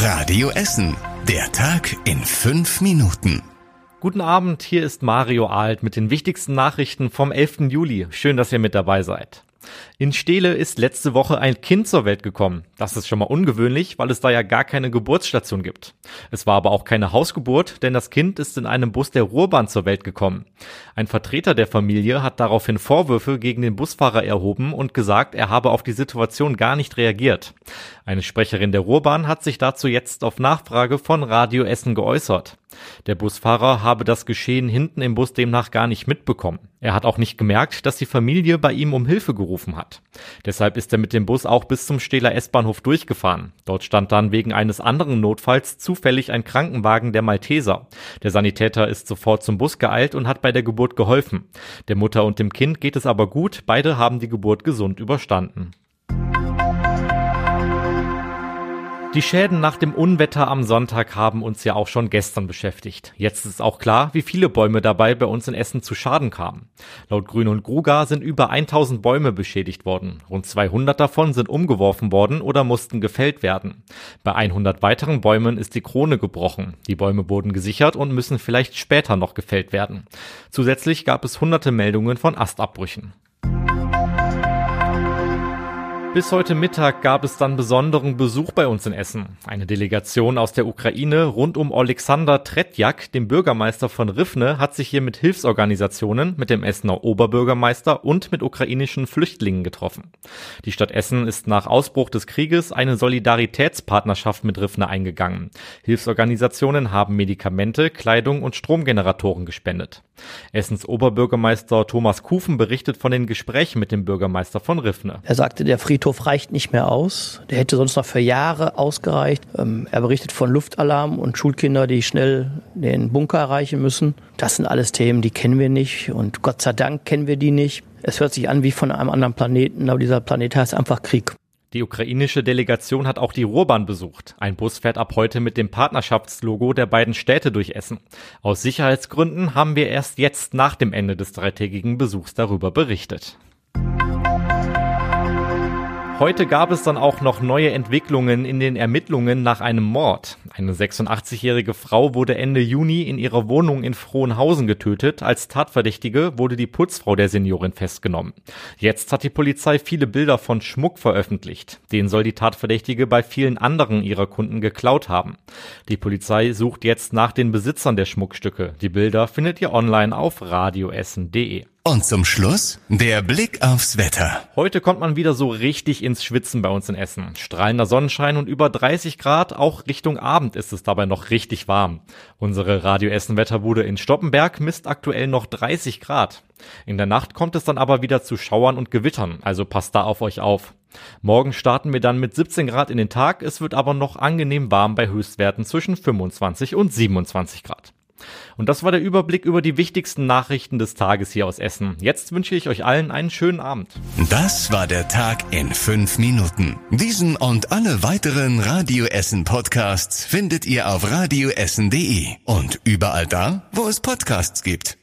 Radio Essen. Der Tag in fünf Minuten. Guten Abend, hier ist Mario Alt mit den wichtigsten Nachrichten vom 11. Juli. Schön, dass ihr mit dabei seid. In Stele ist letzte Woche ein Kind zur Welt gekommen. Das ist schon mal ungewöhnlich, weil es da ja gar keine Geburtsstation gibt. Es war aber auch keine Hausgeburt, denn das Kind ist in einem Bus der Ruhrbahn zur Welt gekommen. Ein Vertreter der Familie hat daraufhin Vorwürfe gegen den Busfahrer erhoben und gesagt, er habe auf die Situation gar nicht reagiert. Eine Sprecherin der Ruhrbahn hat sich dazu jetzt auf Nachfrage von Radio Essen geäußert. Der Busfahrer habe das Geschehen hinten im Bus demnach gar nicht mitbekommen. Er hat auch nicht gemerkt, dass die Familie bei ihm um Hilfe gerufen hat. Deshalb ist er mit dem Bus auch bis zum Stähler S-Bahnhof durchgefahren. Dort stand dann wegen eines anderen Notfalls zufällig ein Krankenwagen der Malteser. Der Sanitäter ist sofort zum Bus geeilt und hat bei der Geburt geholfen. Der Mutter und dem Kind geht es aber gut, beide haben die Geburt gesund überstanden. Die Schäden nach dem Unwetter am Sonntag haben uns ja auch schon gestern beschäftigt. Jetzt ist auch klar, wie viele Bäume dabei bei uns in Essen zu Schaden kamen. Laut Grün und Gruga sind über 1000 Bäume beschädigt worden. Rund 200 davon sind umgeworfen worden oder mussten gefällt werden. Bei 100 weiteren Bäumen ist die Krone gebrochen. Die Bäume wurden gesichert und müssen vielleicht später noch gefällt werden. Zusätzlich gab es hunderte Meldungen von Astabbrüchen. Bis heute Mittag gab es dann besonderen Besuch bei uns in Essen. Eine Delegation aus der Ukraine rund um Alexander Tretjak, dem Bürgermeister von Rivne, hat sich hier mit Hilfsorganisationen, mit dem Essener Oberbürgermeister und mit ukrainischen Flüchtlingen getroffen. Die Stadt Essen ist nach Ausbruch des Krieges eine Solidaritätspartnerschaft mit Rivne eingegangen. Hilfsorganisationen haben Medikamente, Kleidung und Stromgeneratoren gespendet. Essens Oberbürgermeister Thomas Kufen berichtet von den Gesprächen mit dem Bürgermeister von Rivne. Er sagte, der Friedhof Friedhof reicht nicht mehr aus. Der hätte sonst noch für Jahre ausgereicht. Ähm, er berichtet von Luftalarm und Schulkinder, die schnell den Bunker erreichen müssen. Das sind alles Themen, die kennen wir nicht und Gott sei Dank kennen wir die nicht. Es hört sich an wie von einem anderen Planeten, aber dieser Planet heißt einfach Krieg. Die ukrainische Delegation hat auch die Ruhrbahn besucht. Ein Bus fährt ab heute mit dem Partnerschaftslogo der beiden Städte durch Essen. Aus Sicherheitsgründen haben wir erst jetzt nach dem Ende des dreitägigen Besuchs darüber berichtet. Heute gab es dann auch noch neue Entwicklungen in den Ermittlungen nach einem Mord. Eine 86-jährige Frau wurde Ende Juni in ihrer Wohnung in Frohnhausen getötet. Als Tatverdächtige wurde die Putzfrau der Seniorin festgenommen. Jetzt hat die Polizei viele Bilder von Schmuck veröffentlicht. Den soll die Tatverdächtige bei vielen anderen ihrer Kunden geklaut haben. Die Polizei sucht jetzt nach den Besitzern der Schmuckstücke. Die Bilder findet ihr online auf radioessen.de. Und zum Schluss der Blick aufs Wetter. Heute kommt man wieder so richtig ins Schwitzen bei uns in Essen. Strahlender Sonnenschein und über 30 Grad, auch Richtung Abend ist es dabei noch richtig warm. Unsere Radio Essen Wetterbude in Stoppenberg misst aktuell noch 30 Grad. In der Nacht kommt es dann aber wieder zu Schauern und Gewittern, also passt da auf euch auf. Morgen starten wir dann mit 17 Grad in den Tag, es wird aber noch angenehm warm bei Höchstwerten zwischen 25 und 27 Grad. Und das war der Überblick über die wichtigsten Nachrichten des Tages hier aus Essen. Jetzt wünsche ich euch allen einen schönen Abend. Das war der Tag in fünf Minuten. Diesen und alle weiteren Radio Essen Podcasts findet ihr auf radioessen.de und überall da, wo es Podcasts gibt.